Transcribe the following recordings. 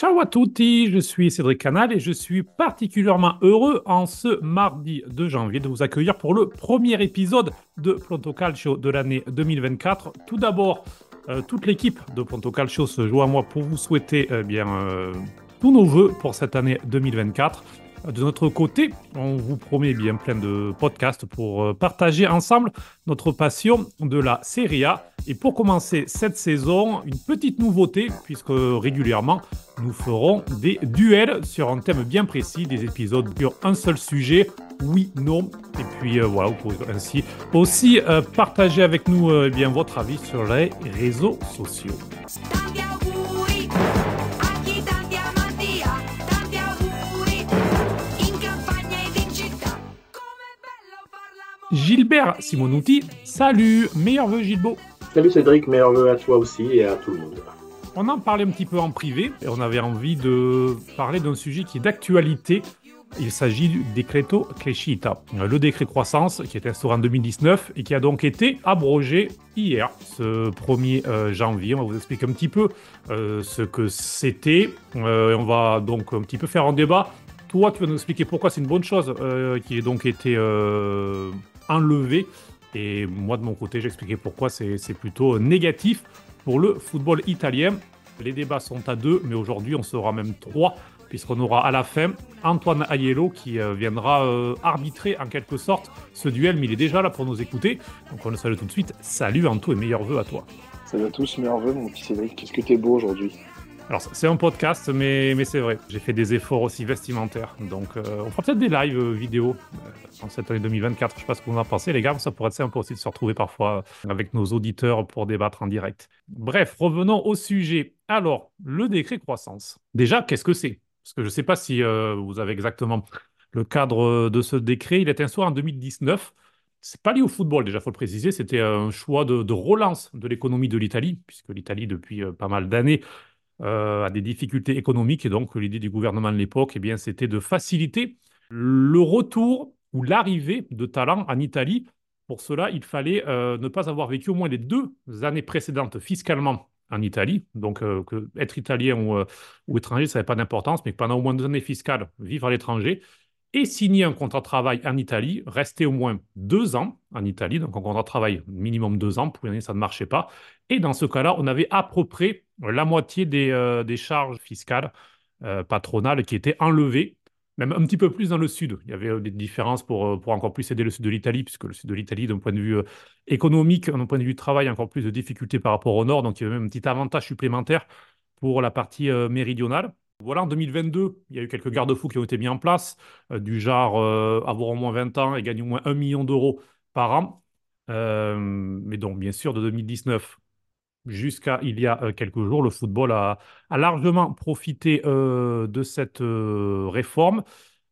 Ciao à tutti, je suis Cédric Canal et je suis particulièrement heureux en ce mardi de janvier de vous accueillir pour le premier épisode de Pronto Calcio de l'année 2024. Tout d'abord, euh, toute l'équipe de Pronto Calcio se joint à moi pour vous souhaiter eh bien euh, tous nos voeux pour cette année 2024. De notre côté, on vous promet bien plein de podcasts pour euh, partager ensemble notre passion de la Serie A. Et pour commencer cette saison, une petite nouveauté, puisque régulièrement, nous ferons des duels sur un thème bien précis, des épisodes sur un seul sujet, oui, non. Et puis euh, voilà, vous pouvez ainsi aussi euh, partager avec nous eh bien, votre avis sur les réseaux sociaux. Gilbert Simonuti, salut, meilleur vœu Gilbo. Salut Cédric, meilleur vœu à toi aussi et à tout le monde. On en parlait un petit peu en privé et on avait envie de parler d'un sujet qui est d'actualité. Il s'agit du décreto crescita, le décret croissance qui est instauré en 2019 et qui a donc été abrogé hier, ce 1er euh, janvier. On va vous expliquer un petit peu euh, ce que c'était. Euh, on va donc un petit peu faire un débat. Toi, tu vas nous expliquer pourquoi c'est une bonne chose qui ait donc été enlevé. Et moi, de mon côté, j'expliquais pourquoi c'est plutôt négatif pour le football italien. Les débats sont à deux, mais aujourd'hui, on sera même trois, puisqu'on aura à la fin Antoine Aiello qui euh, viendra euh, arbitrer en quelque sorte ce duel, mais il est déjà là pour nous écouter. Donc on le salue tout de suite. Salut Anto et meilleurs vœux à toi. Salut à tous, meilleurs vœux mon petit Cédric. Qu'est-ce que t'es beau aujourd'hui? Alors, c'est un podcast, mais, c'est vrai. J'ai fait des efforts aussi vestimentaires. Donc, euh, on fera peut-être des lives euh, vidéo euh, en cette année 2024. Je sais pas ce que vous en pensez, les gars. Ça pourrait être sympa aussi de se retrouver parfois avec nos auditeurs pour débattre en direct. Bref, revenons au sujet. Alors, le décret croissance. Déjà, qu'est-ce que c'est? Parce que je ne sais pas si vous avez exactement le cadre de ce décret. Il est instauré en 2019 c'est pas lié au football, déjà, il faut le préciser. C'était un choix de relance de l'économie de l'Italie, puisque l'Italie, depuis pas mal d'années, euh, à des difficultés économiques. Et donc, l'idée du gouvernement de l'époque, eh c'était de faciliter le retour ou l'arrivée de talents en Italie. Pour cela, il fallait euh, ne pas avoir vécu au moins les deux années précédentes fiscalement en Italie. Donc, euh, être italien ou, ou étranger, ça n'avait pas d'importance, mais pendant au moins deux années fiscales, vivre à l'étranger et signer un contrat de travail en Italie, rester au moins deux ans en Italie, donc un contrat de travail minimum deux ans, pour une ça ne marchait pas. Et dans ce cas-là, on avait à la moitié des, euh, charges fiscales euh, patronales qui étaient enlevées, même un petit peu plus dans le sud. Il y avait euh, des différences pour, pour encore plus aider le sud de l'Italie, puisque le sud de l'Italie, d'un point de vue économique, d'un point de vue travail, encore plus de difficultés par rapport au nord, donc il y avait même un petit avantage supplémentaire pour la partie méridionale. Voilà, en 2022, il y a eu quelques garde-fous qui ont été mis en place, euh, du genre euh, avoir au moins 20 ans et gagner au moins 1 million d'euros par an. Euh, mais donc, bien sûr, de 2019 jusqu'à il y a quelques jours, le football a, largement profité de cette réforme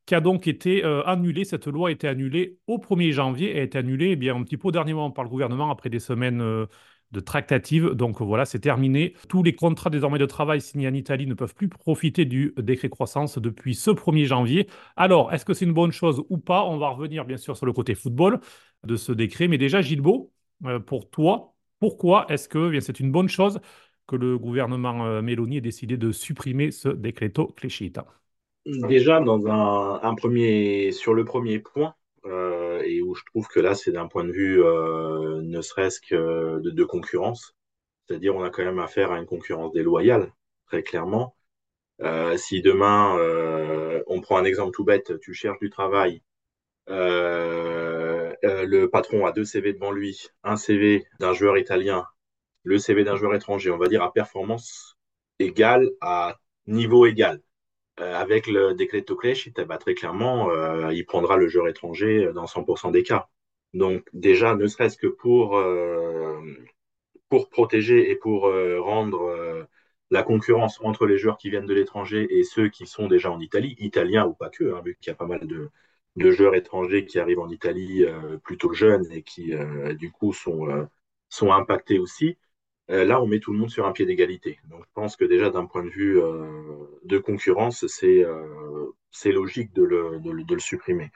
qui a donc été annulée. Cette loi a été annulée au 1er janvier et a été annulée eh bien, un petit peu au dernier moment par le gouvernement après des semaines de tractative. Donc voilà, c'est terminé. Tous les contrats désormais de travail signés en Italie ne peuvent plus profiter du décret croissance depuis ce 1er janvier. Alors, est-ce que c'est une bonne chose ou pas? On va revenir bien sûr sur le côté football de ce décret. Mais déjà, Gilbo, euh, pour toi, pourquoi est-ce que eh c'est une bonne chose que le gouvernement euh, Meloni ait décidé de supprimer ce décreto crescita Déjà, dans un, premier, sur le premier point, euh, et où je trouve que là, c'est d'un point de vue euh, ne serait-ce que de, concurrence. C'est-à-dire, on a quand même affaire à une concurrence déloyale, très clairement. Euh, si demain, on prend un exemple tout bête, tu cherches du travail, le patron a deux CV devant lui, un CV d'un joueur italien, le CV d'un joueur étranger, on va dire à performance égale, à niveau égal. Euh, avec le décret de ben, très clairement, euh, il prendra le joueur étranger dans 100% des cas. Donc déjà, ne serait-ce que pour, euh, pour protéger et pour rendre la concurrence entre les joueurs qui viennent de l'étranger et ceux qui sont déjà en Italie, italiens ou pas que, hein, vu qu'il y a pas mal de, de, joueurs étrangers qui arrivent en Italie plutôt jeunes et qui du coup sont, sont impactés aussi. Euh, là, on met tout le monde sur un pied d'égalité. Donc, je pense que déjà, d'un point de vue euh, de concurrence, c'est euh, logique de le, supprimer.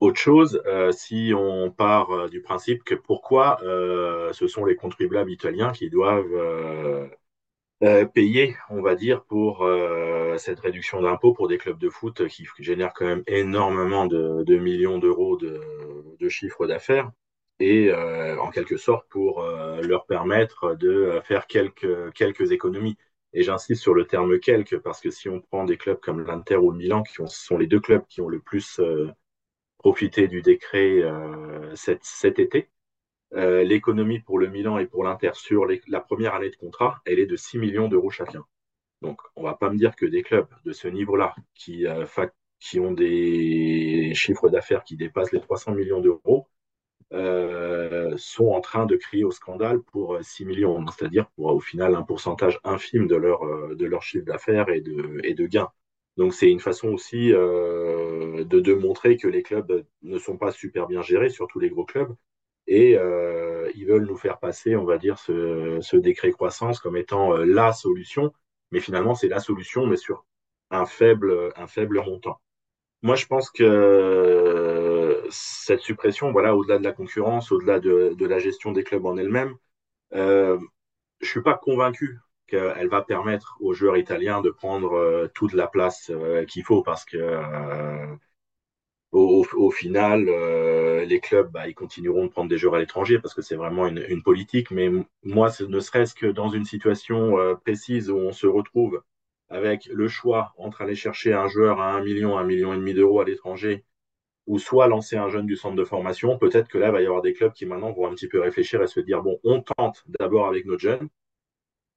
Autre chose, si on part du principe que pourquoi ce sont les contribuables italiens qui doivent payer, on va dire, pour cette réduction d'impôts pour des clubs de foot qui génèrent quand même énormément de, millions d'euros de, de, chiffre d'affaires et euh, en quelque sorte pour euh, leur permettre de faire quelques, quelques économies. Et j'insiste sur le terme quelques parce que si on prend des clubs comme l'Inter ou le Milan, qui ont, sont les deux clubs qui ont le plus euh, profité du décret cet, cet été, euh, l'économie pour le Milan et pour l'Inter sur les, la première année de contrat, elle est de 6 millions d'euros chacun. Donc, on ne va pas me dire que des clubs de ce niveau-là, qui, euh, qui ont des chiffres d'affaires qui dépassent les 300 millions d'euros, euh, sont en train de crier au scandale pour 6 millions, c'est-à-dire pour au final un pourcentage infime de leur, de leur chiffre d'affaires et de, et de gains. Donc c'est une façon aussi euh, de, de montrer que les clubs ne sont pas super bien gérés, surtout les gros clubs, et euh, ils veulent nous faire passer, on va dire, ce, ce décret croissance comme étant euh, la solution, mais finalement c'est la solution, mais sur un faible, un faible montant. Moi, je pense que cette suppression, voilà, au-delà de la concurrence, au-delà de, la gestion des clubs en elle-même, euh, je suis pas convaincu qu'elle va permettre aux joueurs italiens de prendre euh, toute la place euh, qu'il faut parce que au, final, les clubs, bah, ils continueront de prendre des joueurs à l'étranger parce que c'est vraiment une, politique. Mais moi, ne serait-ce que dans une situation précise où on se retrouve avec le choix entre aller chercher un joueur à 1 million, 1 million et demi d'euros à l'étranger, ou soit lancer un jeune du centre de formation, peut-être que là, il va y avoir des clubs qui maintenant vont un petit peu réfléchir et se dire, bon, on tente d'abord avec notre jeunes,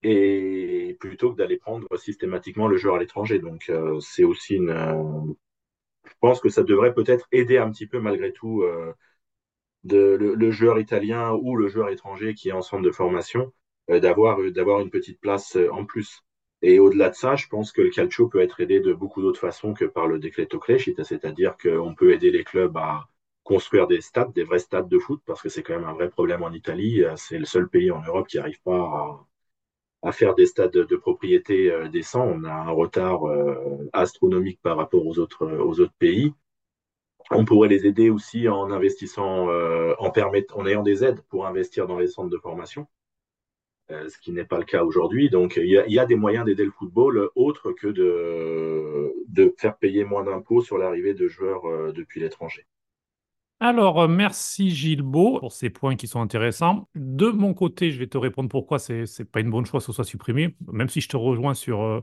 et plutôt que d'aller prendre systématiquement le joueur à l'étranger. Donc, euh, c'est aussi une, je pense que ça devrait peut-être aider un petit peu malgré tout euh, le, joueur italien ou le joueur étranger qui est en centre de formation euh, d'avoir euh, une petite place euh, en plus. Et au-delà de ça, je pense que le calcio peut être aidé de beaucoup d'autres façons que par le decreto crescita, c'est-à-dire qu'on peut aider les clubs à construire des stades, des vrais stades de foot, parce que c'est quand même un vrai problème en Italie. C'est le seul pays en Europe qui n'arrive pas à, à faire des stades de, propriété euh, décents. On a un retard euh, astronomique par rapport aux autres, aux autres pays. On pourrait les aider aussi en investissant, euh, en, permettant, en ayant des aides pour investir dans les centres de formation, euh, ce qui n'est pas le cas aujourd'hui. Donc, il y, a, des moyens d'aider le football autres que de, faire payer moins d'impôts sur l'arrivée de joueurs euh, depuis l'étranger. Alors, merci Gilles pour ces points qui sont intéressants. De mon côté, je vais te répondre pourquoi c'est n'est pas une bonne chose que ce soit supprimé, même si je te rejoins sur euh,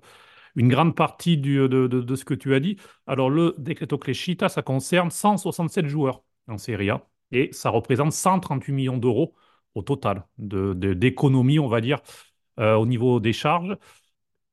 une grande partie de, ce que tu as dit. Alors, le Decreto Crescita, ça concerne 167 joueurs en Serie A et ça représente 138 millions d'euros au total d'économie, de, on va dire, euh, au niveau des charges.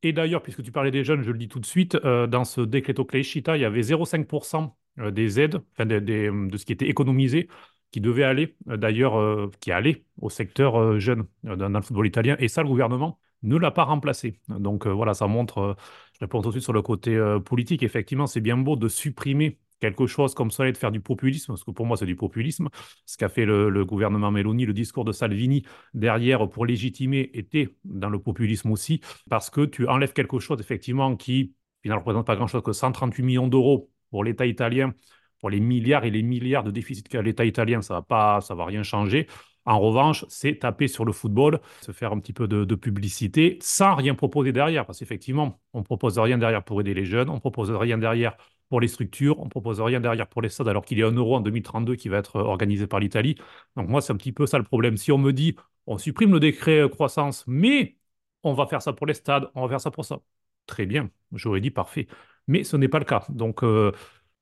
Et d'ailleurs, puisque tu parlais des jeunes, je le dis tout de suite, euh, dans ce Decreto Crescita, il y avait 0,5% euh, des aides, enfin de, ce qui était économisé, qui devait aller, d'ailleurs, qui allait au secteur jeune dans, le football italien. Et ça, le gouvernement ne l'a pas remplacé. Donc voilà, ça montre, je réponds tout de suite sur le côté politique, effectivement, c'est bien beau de supprimer quelque chose comme ça et de faire du populisme, parce que pour moi c'est du populisme. Ce qu'a fait le, gouvernement Meloni, le discours de Salvini derrière pour légitimer était dans le populisme aussi, parce que tu enlèves quelque chose effectivement qui ne représente pas grand-chose que 138 millions d'euros pour l'État italien, pour les milliards et les milliards de déficit qu'a l'État italien, ça va va rien changer. En revanche, c'est taper sur le football, se faire un petit peu de, de publicité sans rien proposer derrière. Parce qu'effectivement, on ne propose rien derrière pour aider les jeunes, on ne propose rien derrière pour les structures, on ne propose rien derrière pour les stades, alors qu'il y a un euro en 2032 qui va être organisé par l'Italie. Donc moi, c'est un petit peu ça le problème. Si on me dit, on supprime le décret croissance, mais on va faire ça pour les stades, on va faire ça pour ça. Très bien, j'aurais dit parfait mais ce n'est pas le cas. Donc, euh,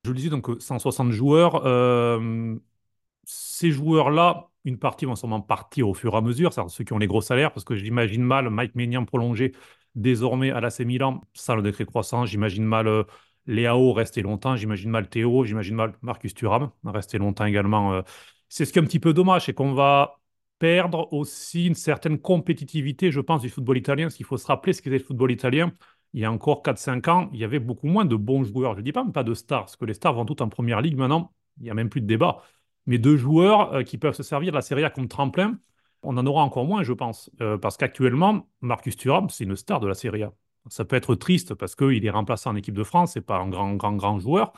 je le disais, donc 160 joueurs. Euh, ces joueurs-là, une partie vont sûrement partir au fur et à mesure, c'est ceux qui ont les gros salaires, parce que j'imagine mal Mike Maignan prolongé désormais à l'AC Milan, sans le décret croissant. J'imagine mal euh, Léao rester longtemps, j'imagine mal Théo, j'imagine mal Marcus Thuram rester longtemps également. Euh. C'est ce qui est un petit peu dommage, c'est qu'on va perdre aussi une certaine compétitivité, je pense, du football italien. Ce qu'il faut se rappeler, ce qu'était le football italien, il y a encore 4-5 ans, il y avait beaucoup moins de bons joueurs. Je ne dis pas pas de stars, parce que les stars vont toutes en première ligue maintenant, il n'y a même plus de débat. Mais de joueurs euh, qui peuvent se servir de la Serie A comme tremplin, on en aura encore moins, je pense. Euh, parce qu'actuellement, Marcus Thuram, c'est une star de la Serie A. Ça peut être triste parce qu'il est remplaçant en équipe de France, c'est pas un grand, grand, grand joueur,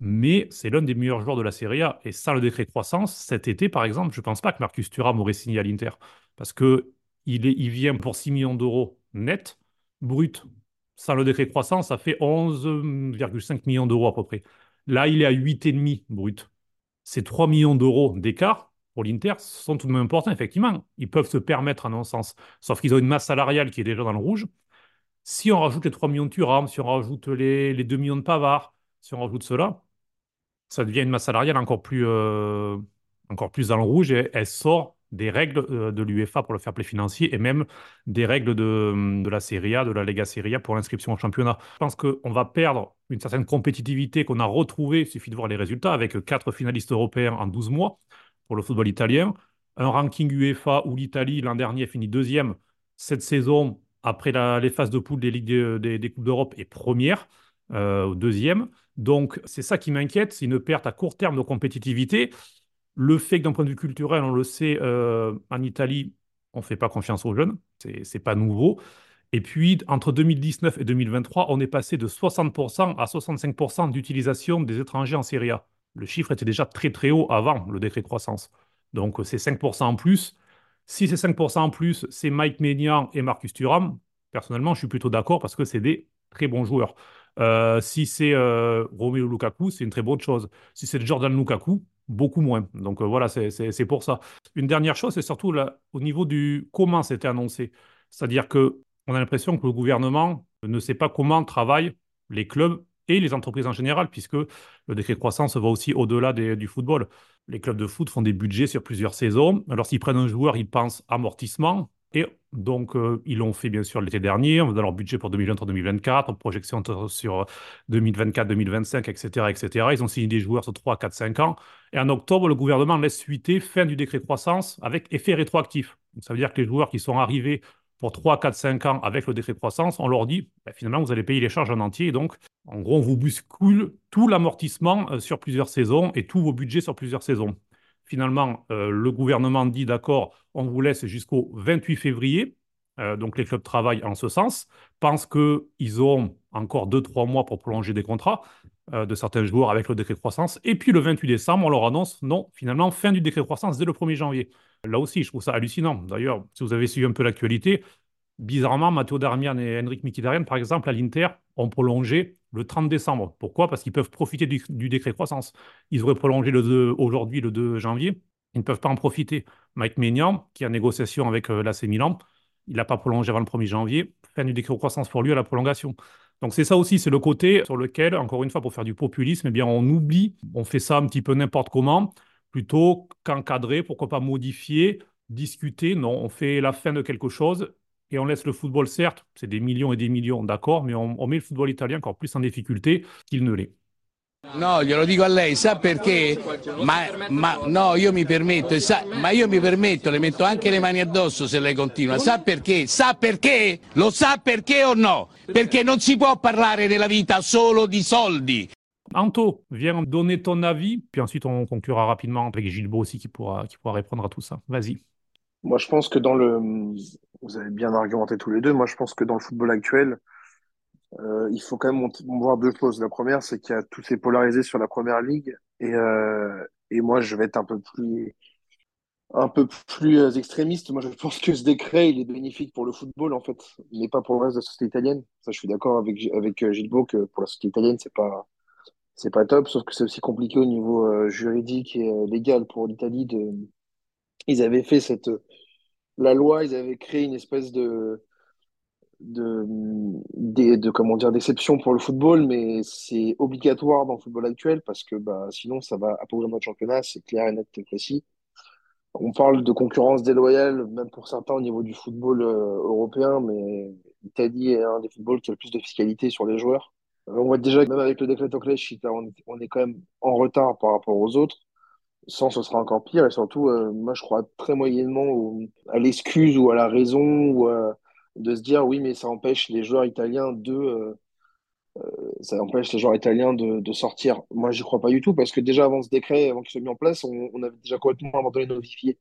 mais c'est l'un des meilleurs joueurs de la Serie A. Et sans le décret croissance, cet été, par exemple, je ne pense pas que Marcus Thuram aurait signé à l'Inter. Parce qu'il il vient pour 6 millions d'euros net, brut. Sans le décret croissant, ça fait 11,5 millions d'euros à peu près. Là, il est à 8,5 brut. Ces 3 millions d'euros d'écart pour l'Inter sont tout de même importants, effectivement. Ils peuvent se permettre, à un sens. Sauf qu'ils ont une masse salariale qui est déjà dans le rouge. Si on rajoute les 3 millions de Thuram, si on rajoute les, les 2 millions de Pavard, si on rajoute cela, ça devient une masse salariale encore plus, euh, encore plus dans le rouge et elle sort des règles euh, de l'UEFA pour le fair play financier et même des règles de, de la Serie A, de la Lega Serie A pour l'inscription au championnat. Je pense qu'on va perdre une certaine compétitivité qu'on a retrouvée, il suffit de voir les résultats, avec quatre finalistes européens en 12 mois pour le football italien, un ranking UEFA où l'Italie l'an dernier finit deuxième cette saison après les phases de poule des, Ligues des, des Coupes d'Europe est première, euh, deuxième. Donc c'est ça qui m'inquiète, c'est une perte à court terme de compétitivité. Le fait que d'un point de vue culturel, on le sait, euh, en Italie, on ne fait pas confiance aux jeunes, c'est n'est pas nouveau. Et puis, entre 2019 et 2023, on est passé de 60% à 65% d'utilisation des étrangers en Serie A. Le chiffre était déjà très très haut avant le décret croissance. Donc, c'est 5% en plus. Si c'est 5% en plus, c'est Mike Maignan et Marcus Thuram. Personnellement, je suis plutôt d'accord parce que c'est des très bons joueurs. Euh, si c'est euh, Romelu Lukaku, c'est une très bonne chose. Si c'est Jordan Lukaku, beaucoup moins. Donc euh, voilà, c'est pour ça. Une dernière chose, c'est surtout au niveau du comment c'était annoncé. C'est-à-dire que on a l'impression que le gouvernement ne sait pas comment travaillent les clubs et les entreprises en général, puisque le décret croissance va aussi au-delà du football. Les clubs de foot font des budgets sur plusieurs saisons. Alors s'ils prennent un joueur, ils pensent amortissement, et donc, euh, ils l'ont fait bien sûr l'été dernier, dans leur budget pour 2023-2024, projection sur 2024-2025, etc., etc. Ils ont signé des joueurs sur 3, 4, 5 ans. Et en octobre, le gouvernement laisse suiter fin du décret croissance avec effet rétroactif. ça veut dire que les joueurs qui sont arrivés pour 3, 4, 5 ans avec le décret croissance, on leur dit ben, finalement, vous allez payer les charges en entier. Donc, en gros, on vous bouscule tout l'amortissement euh, sur plusieurs saisons et tous vos budgets sur plusieurs saisons. Finalement, euh, le gouvernement dit d'accord, on vous laisse jusqu'au 28 février. Euh, donc les clubs travaillent en ce sens, pensent qu'ils ont encore 2-3 mois pour prolonger des contrats de certains joueurs avec le décret croissance. Et puis le 28 décembre, on leur annonce non, finalement, fin du décret croissance dès le 1er janvier. Là aussi, je trouve ça hallucinant. D'ailleurs, si vous avez suivi un peu l'actualité, bizarrement, Matteo Darmian et Henrik Mkhitaryan, par exemple, à l'Inter, ont prolongé le 30 décembre. Pourquoi? Parce qu'ils peuvent profiter du, décret croissance. Ils auraient prolongé le aujourd'hui, le 2 janvier. Ils ne peuvent pas en profiter. Mike Maignan, qui est en négociation avec euh, l'AC Milan, il n'a pas prolongé avant le 1er janvier. Fin du décret croissance pour lui à la prolongation. Donc c'est ça aussi, c'est le côté sur lequel, encore une fois, pour faire du populisme, eh bien, on oublie, on fait ça un petit peu n'importe comment, plutôt qu'encadrer, pourquoi pas modifier, discuter. Non, on fait la fin de quelque chose et on laisse le football, certes, c'est des millions et des millions, d'accord, mais on, met le football italien encore plus en difficulté qu'il ne l'est. No, glielo dico a lei, sa perché? Ma, ma, no, io mi permetto, sa, ma io mi permetto, le metto anche le mani addosso se lei continua. Sa perché? Sa perché? Lo sa perché o no? Perché non si può parlare nella vita solo di soldi. Anto, viens donner ton avis, puis ensuite on conclura rapidement avec Gilbo aussi qui pourra, qui pourra répondre à tout ça. Vas-y. Moi, je pense que dans le, vous avez bien argumenté tous les deux. Moi, je pense que dans le football actuel, euh, il faut quand même voir deux choses. La première, c'est qu'il y a tout s'est polarisé sur la première ligue. Et, euh, et moi, je vais être un peu plus, un peu plus euh, extrémiste. Moi, je pense que ce décret, il est bénéfique pour le football, en fait, mais pas pour le reste de la société italienne. Ça, je suis d'accord avec, avec euh, Gilles que pour la société italienne, c'est pas, c'est pas top. Sauf que c'est aussi compliqué au niveau euh, juridique et légal pour l'Italie de, ils avaient fait cette, la loi, ils avaient créé une espèce de, de, de, comment dire d'exception pour le football, mais c'est obligatoire dans le football actuel parce que bah, sinon ça va appauvrir notre championnat, c'est clair et net et précis. On parle de concurrence déloyale, même pour certains au niveau du football euh, européen, mais l'Italie est un des footballs qui a le plus de fiscalité sur les joueurs. On voit déjà que même avec le décret Toclès, on, est quand même en retard par rapport aux autres sans, ce sera encore pire. Et surtout, euh, moi, je crois très moyennement à l'excuse ou à la raison ou de se dire oui, mais ça empêche les joueurs italiens de. Euh, euh, ça empêche les joueurs italiens de, sortir. Moi, j'y crois pas du tout parce que déjà avant ce décret, avant qu'il soit mis en place, on, avait déjà complètement abandonné nos viviers.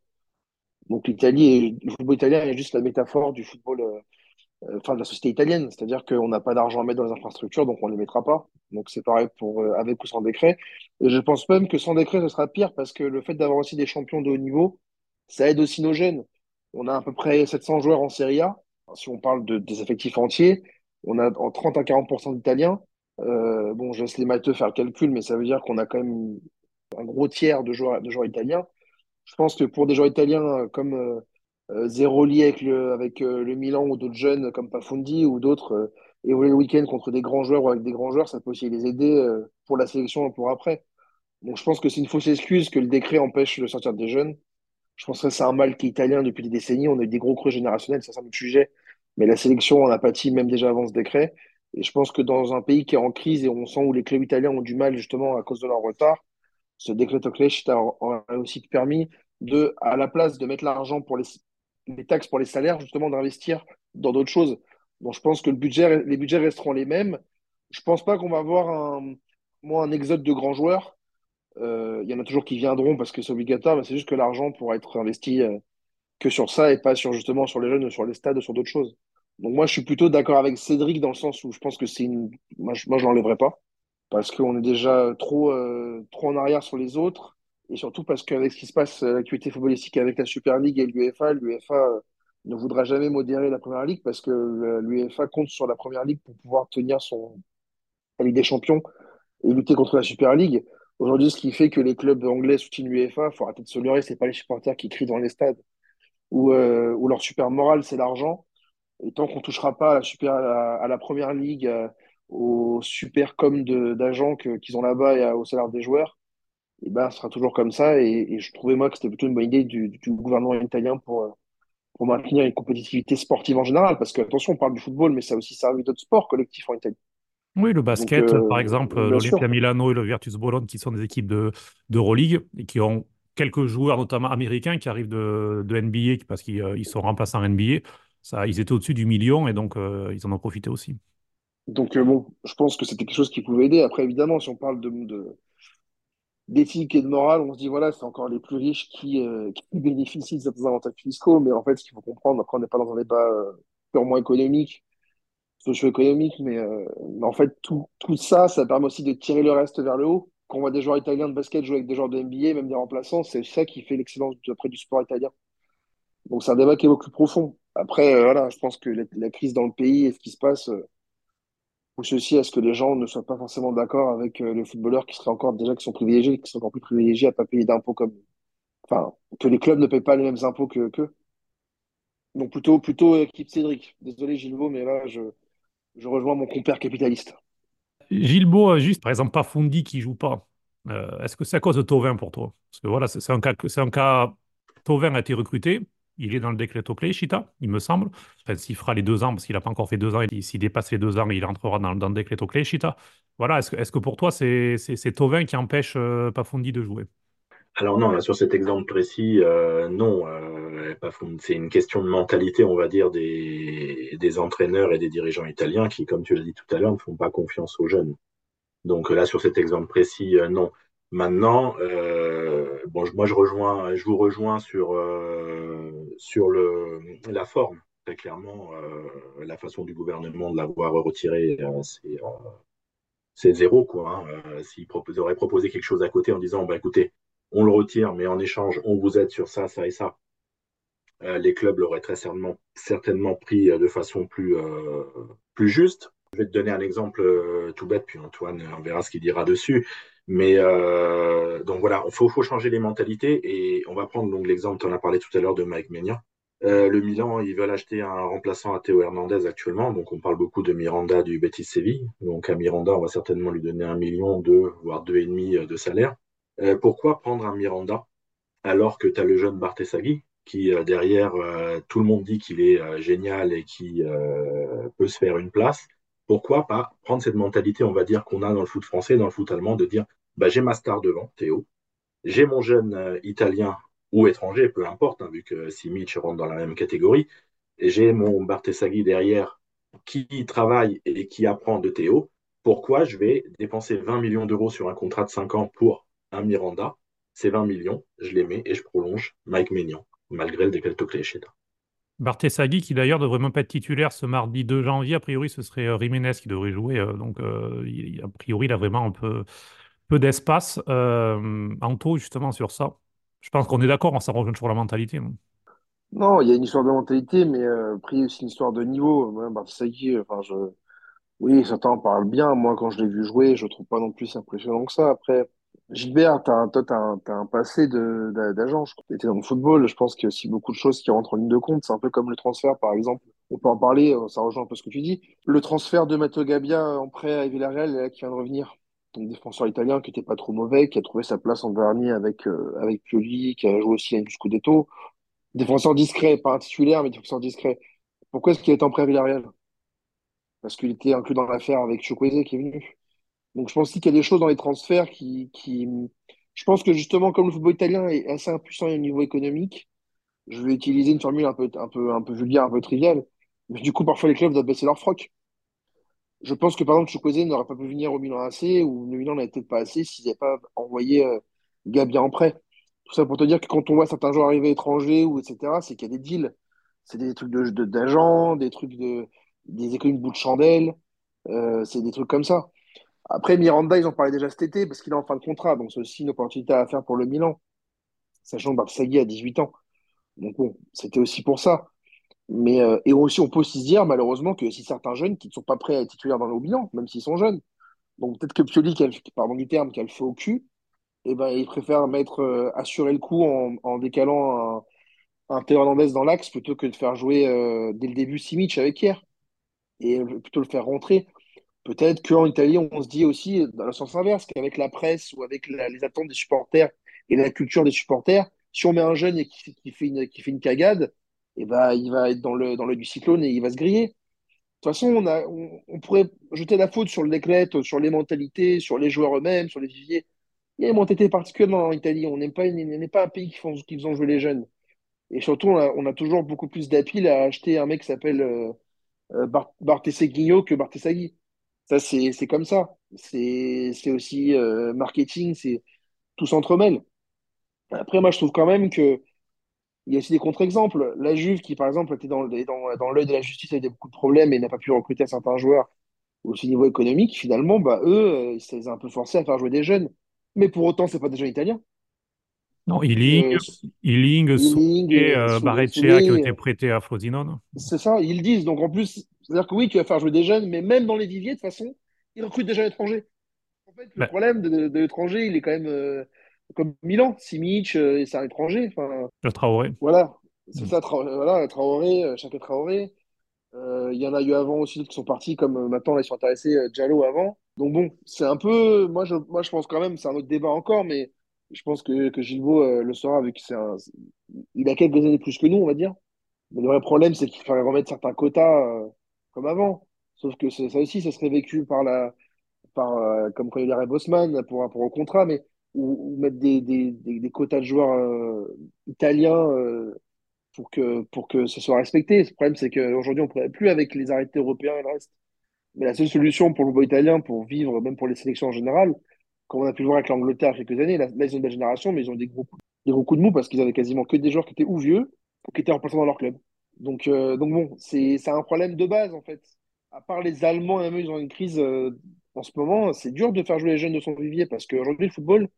Donc l'Italie, le football italien est juste la métaphore du football euh, enfin de la société italienne, c'est-à-dire qu'on n'a pas d'argent à mettre dans les infrastructures, donc on ne les mettra pas. Donc c'est pareil pour avec ou sans décret. Et je pense même que sans décret, ce sera pire parce que le fait d'avoir aussi des champions de haut niveau, ça aide aussi nos jeunes. On a à peu près 700 joueurs en Serie A. si on parle de, des effectifs entiers, on a en 30 à 40% d'Italiens. Euh, bon, je laisse les matheux faire le calcul, mais ça veut dire qu'on a quand même un gros tiers de joueurs, italiens. Je pense que pour des joueurs italiens euh, comme euh, euh, Zeroli avec le, le Milan ou d'autres jeunes comme Pafundi ou d'autres, évoluer le week-end contre des grands joueurs ou avec des grands joueurs, ça peut aussi les aider pour la sélection et pour après. Donc je pense que c'est une fausse excuse que le décret empêche de sortir des jeunes. Je pense que c'est un mal qui est italien depuis des décennies. On a eu des gros creux générationnels, ça c'est un autre sujet. Mais la sélection en a pâti même déjà avant ce décret. Et je pense que dans un pays qui est en crise et on sent où les clubs italiens ont du mal justement à cause de leur retard, ce décret Toclech aurait aussi permis de, à la place de mettre l'argent pour les, les taxes pour les salaires, justement d'investir dans d'autres choses. Donc je pense que le budget, les budgets resteront les mêmes. Je pense pas qu'on va avoir un, moi, un exode de grands joueurs. Euh, Il y en a toujours qui viendront parce que c'est obligatoire, mais c'est juste que l'argent pourra être investi euh, que sur ça et pas sur justement sur les jeunes sur les stades sur d'autres choses. Donc moi, je suis plutôt d'accord avec Cédric dans le sens où je pense que c'est une... Moi, je, moi, je l'enlèverai pas parce qu'on est déjà trop, euh, trop en arrière sur les autres et surtout parce qu'avec ce qui se passe, l'actualité footballistique avec la Super League et l'UEFA, l'UEFA ne voudra jamais modérer la Première Ligue parce que l'UEFA compte sur la Première Ligue pour pouvoir tenir son la Ligue des Champions et lutter contre la Super League. Aujourd'hui, ce qui fait que les clubs anglais soutiennent l'UEFA, il faut arrêter de se leurrer, c'est pas les supporters qui crient dans les stades ou, euh, leur super morale, c'est l'argent. Et tant qu'on touchera pas à la, super, à Première Ligue, euh, aux super com de- d'agents qu'ils ont là-bas et à- au salaire des joueurs, et ben, ce sera toujours comme ça. Et, et je trouvais, moi, que c'était plutôt une bonne idée du, du gouvernement italien pour, euh, pour maintenir une compétitivité sportive en général. Parce que, attention, on parle du football, mais ça a aussi servi d'autres sports collectifs en Italie. Oui, le Donc, basket, par euh, exemple, sûr. l'Olympia Milano et le Virtus Bologne, qui sont des équipes de d'Euroleague et qui ont quelques joueurs, notamment américains, qui arrivent de, de NBA parce qu'ils euh, ils sont remplaçants NBA. Ça, ils étaient au-dessus du million et donc euh, ils en ont profité aussi. Donc, euh, bon, je pense que c'était quelque chose qui pouvait aider. Après, évidemment, si on parle de, de, d'éthique et de morale, on se dit, voilà, c'est encore les plus riches qui, euh, qui bénéficient de certains avantages fiscaux. Mais en fait, ce qu'il faut comprendre, après, on n'est pas dans un débat euh, purement économique, socio-économique, mais, euh, mais en fait, tout, tout ça, ça permet aussi de tirer le reste vers le haut. Quand on voit des joueurs italiens de basket jouer avec des joueurs de NBA, même des remplaçants, c'est ça qui fait l'excellence après du sport italien. Donc, c'est un débat qui est beaucoup plus profond. Après, euh, voilà, je pense que la, crise dans le pays et ce qui se passe euh, pousse aussi à ce que les gens ne soient pas forcément d'accord avec euh, les footballeurs qui seraient encore déjà qui sont privilégiés, qui sont encore plus privilégiés à pas payer d'impôts comme, enfin, que les clubs ne payent pas les mêmes impôts que qu'eux. Donc plutôt plutôt équipe Cédric. Désolé Gilles mais là je, je rejoins mon compère capitaliste. Gilbo, euh, juste par exemple, Pafundi qui joue pas. Euh, est-ce que c'est à cause de Thauvin pour toi? Parce que voilà, c'est un cas, c'est. Thauvin a été recruté. Il est dans le Decreto Chita, il me semble. Enfin, s'il fera les deux ans, parce qu'il n'a pas encore fait deux ans, s'il dépasse les deux ans, il entrera dans, le Decreto Chita. Voilà, est-ce que, pour toi, c'est Thauvin qui empêche euh, Pafundi de jouer? Alors non, là, sur cet exemple précis, euh, non, euh, c'est une question de mentalité, on va dire, des, des entraîneurs et des dirigeants italiens qui, comme tu l'as dit tout à l'heure, ne font pas confiance aux jeunes. Donc là, sur cet exemple précis, euh, non. Maintenant, euh, bon, je- moi, je rejoins, je vous rejoins sur euh, sur le la forme. Très clairement, euh, la façon du gouvernement de l'avoir retiré, euh, c'est euh, zéro, quoi. Hein. Euh, s'ils auraient proposé quelque chose à côté en disant, bah écoutez, on le retire, mais en échange, on vous aide sur ça, ça et ça. Euh, les clubs l'auraient très certainement, pris euh, de façon plus, euh, plus juste. Je vais te donner un exemple tout bête, puis Antoine, on verra ce qu'il dira dessus. Mais donc voilà, il faut, changer les mentalités et on va prendre l'exemple, tu en as parlé tout à l'heure de Mike Maignan. Le Milan, ils veulent acheter un remplaçant à Théo Hernandez actuellement, donc on parle beaucoup de Miranda du Betis Séville. Donc à Miranda, on va certainement lui donner un million, deux, voire deux et demi de salaire. Euh, pourquoi prendre un Miranda alors que tu as le jeune Bartesaghi qui euh, derrière euh, tout le monde dit qu'il est génial et qui peut se faire une place? Pourquoi pas prendre cette mentalité, on va dire, qu'on a dans le foot français, dans le foot allemand, de dire bah, j'ai ma star devant, Théo, j'ai mon jeune italien ou étranger, peu importe, hein, vu que Simic rentre dans la même catégorie, j'ai mon Bartesaghi derrière qui travaille et qui apprend de Théo. Pourquoi je vais dépenser 20 millions d'euros sur un contrat de 5 ans pour Miranda Ces 20 millions, je les mets et je prolonge Mike Maignan, malgré le décret de Clécheta. Barthélemy, qui d'ailleurs devrait même pas être titulaire ce mardi 2 janvier, a priori ce serait euh, Jiménez qui devrait jouer, euh, donc euh, il- a priori il a vraiment un peu, peu d'espace. Euh, Anto, justement sur ça, je pense qu'on est d'accord, on s'en rejoint sur la mentalité. non? Non, il y a une histoire de mentalité, mais euh, après, aussi une histoire de niveau. Ouais, Barthez-Sagui, enfin, je... Oui, certains en parlent bien. Moi, quand je l'ai vu jouer, je trouve pas non plus si impressionnant que ça. Après, Gilbert, toi, t'as un, t'as un passé d'agent. Que t'étais dans le football. Je pense qu'il y a aussi beaucoup de choses qui rentrent en ligne de compte. C'est un peu comme le transfert, par exemple. On peut en parler, euh, ça rejoint un peu ce que tu dis. Le transfert de Matteo Gabbia en prêt à Villarreal, qui vient de revenir. Donc, défenseur italien qui était pas trop mauvais, qui a trouvé sa place en dernier avec, euh, Pioli, qui a joué aussi à Scudetto. Défenseur discret, pas un titulaire, mais défenseur discret. Pourquoi est-ce qu'il est en prêt à Villarreal? Parce qu'il était inclus dans l'affaire avec Chukwueze qui est venu. Donc je pense aussi qu'il y a des choses dans les transferts qui. Je pense que justement, comme le football italien est assez impuissant au niveau économique, je vais utiliser une formule un peu, un un peu vulgaire, un peu triviale, mais du coup, parfois les clubs doivent baisser leur froc. Je pense que par exemple, Chukwueze n'aurait pas pu venir au Milan AC, ou le Milan n'avait peut-être pas assez s'ils n'avaient pas envoyé euh, Gabia en prêt. Tout ça pour te dire que quand on voit certains joueurs arriver étrangers, ou etc., c'est qu'il y a des deals. C'est des trucs de, de- d'agents, des trucs de, des économies de bout de chandelle, euh, c'est des trucs comme ça. Après, Miranda, ils en parlaient déjà cet été parce qu'il est en fin de contrat. Donc, c'est aussi une opportunité à faire pour le Milan, sachant que Barsaghi a 18 ans. Donc, bon, c'était aussi pour ça. Mais, euh, et aussi, on peut aussi se dire, malheureusement, que si certains jeunes qui ne sont pas prêts à être titulaires dans le Milan, même s'ils sont jeunes, donc peut-être que Pioli, qui pardon du terme, qui a le feu au cul, eh ben, il préfère mettre, euh, assurer le coup en, décalant un, un Théo Hernandez dans l'axe plutôt que de faire jouer euh, dès le début Simic avec hier et plutôt le faire rentrer. Peut-être qu'en Italie, on se dit aussi dans le sens inverse, qu'avec la presse ou avec les attentes des supporters et la culture des supporters, si on met un jeune et qui, fait une, qui fait une cagade, eh ben, il va être dans le, dans l'œil du cyclone et il va se griller. De toute façon, on, a, on, pourrait jeter la faute sur le décret, sur les mentalités, sur les joueurs eux-mêmes, sur les viviers. Il y a une mentalité particulière en Italie. On n'est pas, pas un pays qui, font, qui jouer les jeunes. Et surtout, on a, toujours beaucoup plus d'appel à acheter un mec qui s'appelle euh, euh, Barthez-Seguinho que Barthez-Sagui. Ça, c'est comme ça. C'est aussi euh, marketing, c'est tout s'entremêle. Après, moi, je trouve quand même que il y a aussi des contre-exemples. La Juve, qui par exemple était dans, dans, dans l'œil de la justice avec beaucoup de problèmes et n'a pas pu recruter certains joueurs aussi au niveau économique, finalement, bah, eux, euh, les a un peu forcés à faire jouer des jeunes. Mais pour autant, c'est pas des jeunes italiens. Non, Ealing, euh, Ealing, Ealing, euh, Barreccia qui ont été prêtés à Frosinone. c'est ça, ils le disent. Donc en plus, c'est-à-dire que oui, tu vas faire jouer des jeunes, mais même dans les viviers, de toute façon, ils recrutent des jeunes étrangers. En fait, le problème de, de l'étranger, il est quand même euh, comme Milan. Simic, euh, c'est un étranger. Enfin, le Traoré. voilà. C'est Mm. ça, Tra- voilà, Traoré, euh, Chaka Traoré. Euh, Il y en a eu avant aussi qui sont partis, comme euh, maintenant, là, ils sont intéressés, euh, Diallo avant. Donc bon, c'est un peu. Moi je, moi, je pense quand même, c'est un autre débat encore, mais je pense que, que Gilbo euh, le saura, vu que c'est un. Il a quelques années plus que nous, on va dire. Mais le vrai problème, c'est qu'il fallait remettre certains quotas euh, comme avant. Sauf que ça aussi, ça serait vécu par la, par, euh, comme quand il y avait Bosman pour rapport au contrat, mais ou, mettre des, des, des, quotas de joueurs euh, italiens euh, pour que, pour que ce soit respecté. Le problème, c'est qu'aujourd'hui, on ne pourrait plus avec les arrêtés européens et le reste. Mais la seule solution pour le football italien, pour vivre, même pour les sélections en général, comme on a pu le voir avec l'Angleterre a quelques années, là, là, ils ont une belle génération, mais ils ont des gros, des gros coups de mou parce qu'ils avaient quasiment que des joueurs qui étaient ou vieux ou qui étaient remplaçants dans leur club. Donc, euh, donc bon, c'est, un problème de base, en fait. À part les Allemands, ils ont une crise euh, en ce moment. C'est dur de faire jouer les jeunes de son vivier parce qu'aujourd'hui, le football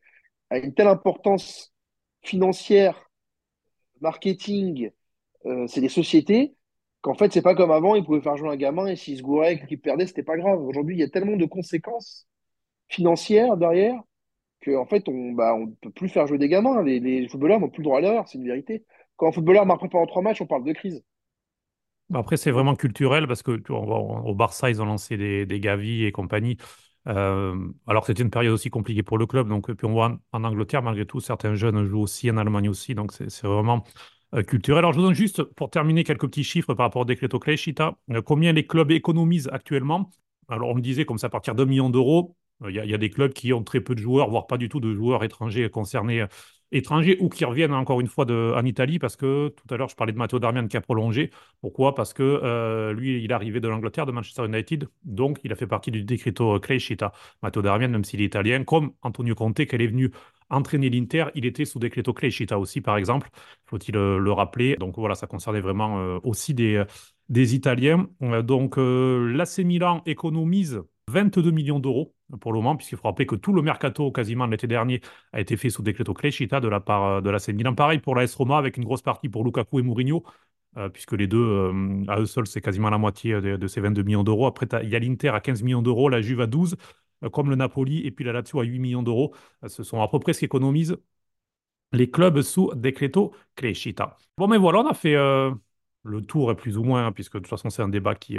a une telle importance financière, marketing, euh, c'est des sociétés qu'en fait, c'est pas comme avant, ils pouvaient faire jouer un gamin et s'il se gourait et qu'il perdait, c'était pas grave. Aujourd'hui, il y a tellement de conséquences financières derrière que en fait, on bah, on peut plus faire jouer des gamins. Les, footballeurs n'ont plus le droit à l'erreur, c'est une vérité. Quand un footballeur marque pas pendant trois matchs, on parle de crise. Après, c'est vraiment culturel parce que au Barça, ils ont lancé des, Gavi et compagnie. Euh, alors c'était une période aussi compliquée pour le club. Donc, puis on voit en, Angleterre, malgré tout, certains jeunes jouent aussi en Allemagne aussi. Donc, c'est vraiment euh, culturel. Alors, je vous donne juste, pour terminer, quelques petits chiffres par rapport au Decreto Crescita. Euh, combien les clubs économisent actuellement? Alors, on me disait, comme ça, à partir d'un million d'euros, euh, il y, y a des clubs qui ont très peu de joueurs, voire pas du tout de joueurs étrangers concernés, étrangers ou qui reviennent encore une fois en Italie, parce que tout à l'heure, je parlais de Matteo Darmian qui a prolongé. Pourquoi? Parce que euh, lui, il est arrivé de l'Angleterre, de Manchester United, donc il a fait partie du Decreto Crescita. Matteo Darmian, même s'il est italien, comme Antonio Conte, qu'elle est venu entraîner l'Inter, il était sous Decreto Crescita aussi, par exemple, faut-il euh, le rappeler? Donc voilà, ça concernait vraiment euh, aussi des, des Italiens. Euh, donc euh, l'AC Milan économise 22 millions d'euros pour le moment, puisqu'il faut rappeler que tout le mercato quasiment l'été dernier a été fait sous decreto crescita de la part euh, de la C. Pareil pour la S Roma, avec une grosse partie pour Lukaku et Mourinho, euh, puisque les deux, euh, à eux seuls, c'est quasiment la moitié de, ces 22 millions d'euros. Après, il y a l'Inter à 15 millions d'euros, la Juve à 12, comme le Napoli, et puis la Lazio à 8 millions d'euros. ce sont à peu près ce qu'économisent les clubs sous decreto crescita. Bon, mais voilà, on a fait le tour, plus ou moins, hein, puisque de toute façon, c'est un débat qui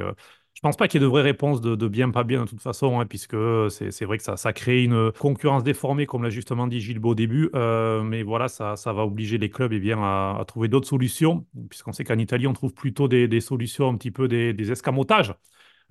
je pense pas qu'il y ait de vraies réponses de, bien, pas bien de toute façon, hein, puisque c'est vrai que ça, crée une concurrence déformée, comme l'a justement dit Gilles au début. Euh, mais voilà, ça, va obliger les clubs eh bien, à, trouver d'autres solutions, puisqu'on sait qu'en Italie, on trouve plutôt des, solutions un petit peu des, escamotages,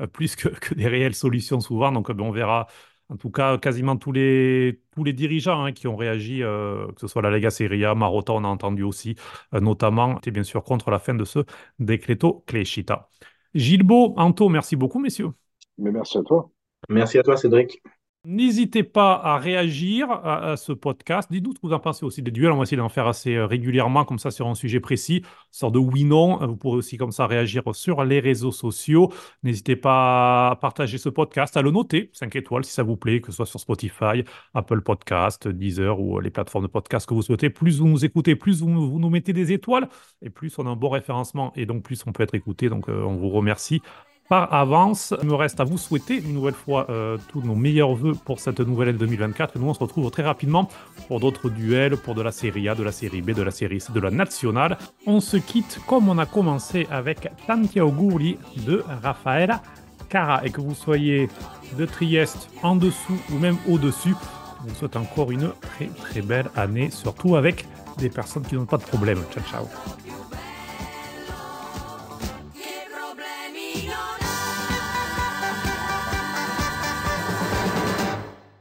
euh, plus que, des réelles solutions souvent. Donc ben, on verra. En tout cas, quasiment tous les, tous les dirigeants hein, qui ont réagi, euh, que ce soit la Lega Serie A, Marotta, on a entendu aussi, notamment, étaient bien sûr contre la fin de ce decreto Crescita. Gilbo, Anto, merci beaucoup, messieurs. Mais merci à toi. Merci à toi, Cédric. N'hésitez pas à réagir à, ce podcast. Dites-nous ce que vous en pensez aussi des duels. On va essayer d'en faire assez euh, régulièrement, comme ça, sur un sujet précis, sort de oui-non. Vous pourrez aussi, comme ça, réagir sur les réseaux sociaux. N'hésitez pas à partager ce podcast, à le noter, 5 étoiles si ça vous plaît, que ce soit sur Spotify, Apple Podcast, Deezer ou les plateformes de podcast que vous souhaitez. Plus vous nous écoutez, plus vous, nous mettez des étoiles, et plus on a un bon référencement, et donc plus on peut être écouté. Donc, euh, on vous remercie par avance. Il me reste à vous souhaiter une nouvelle fois euh, tous nos meilleurs voeux pour cette nouvelle année 2024. Nous, on se retrouve très rapidement pour d'autres duels, pour de la série A, de la série B, de la série C, de la nationale. On se quitte comme on a commencé avec Santiago de Rafaela Cara. Et que vous soyez de Trieste, en dessous ou même au-dessus, on vous souhaite encore une très très belle année, surtout avec des personnes qui n'ont pas de problème. Ciao, ciao.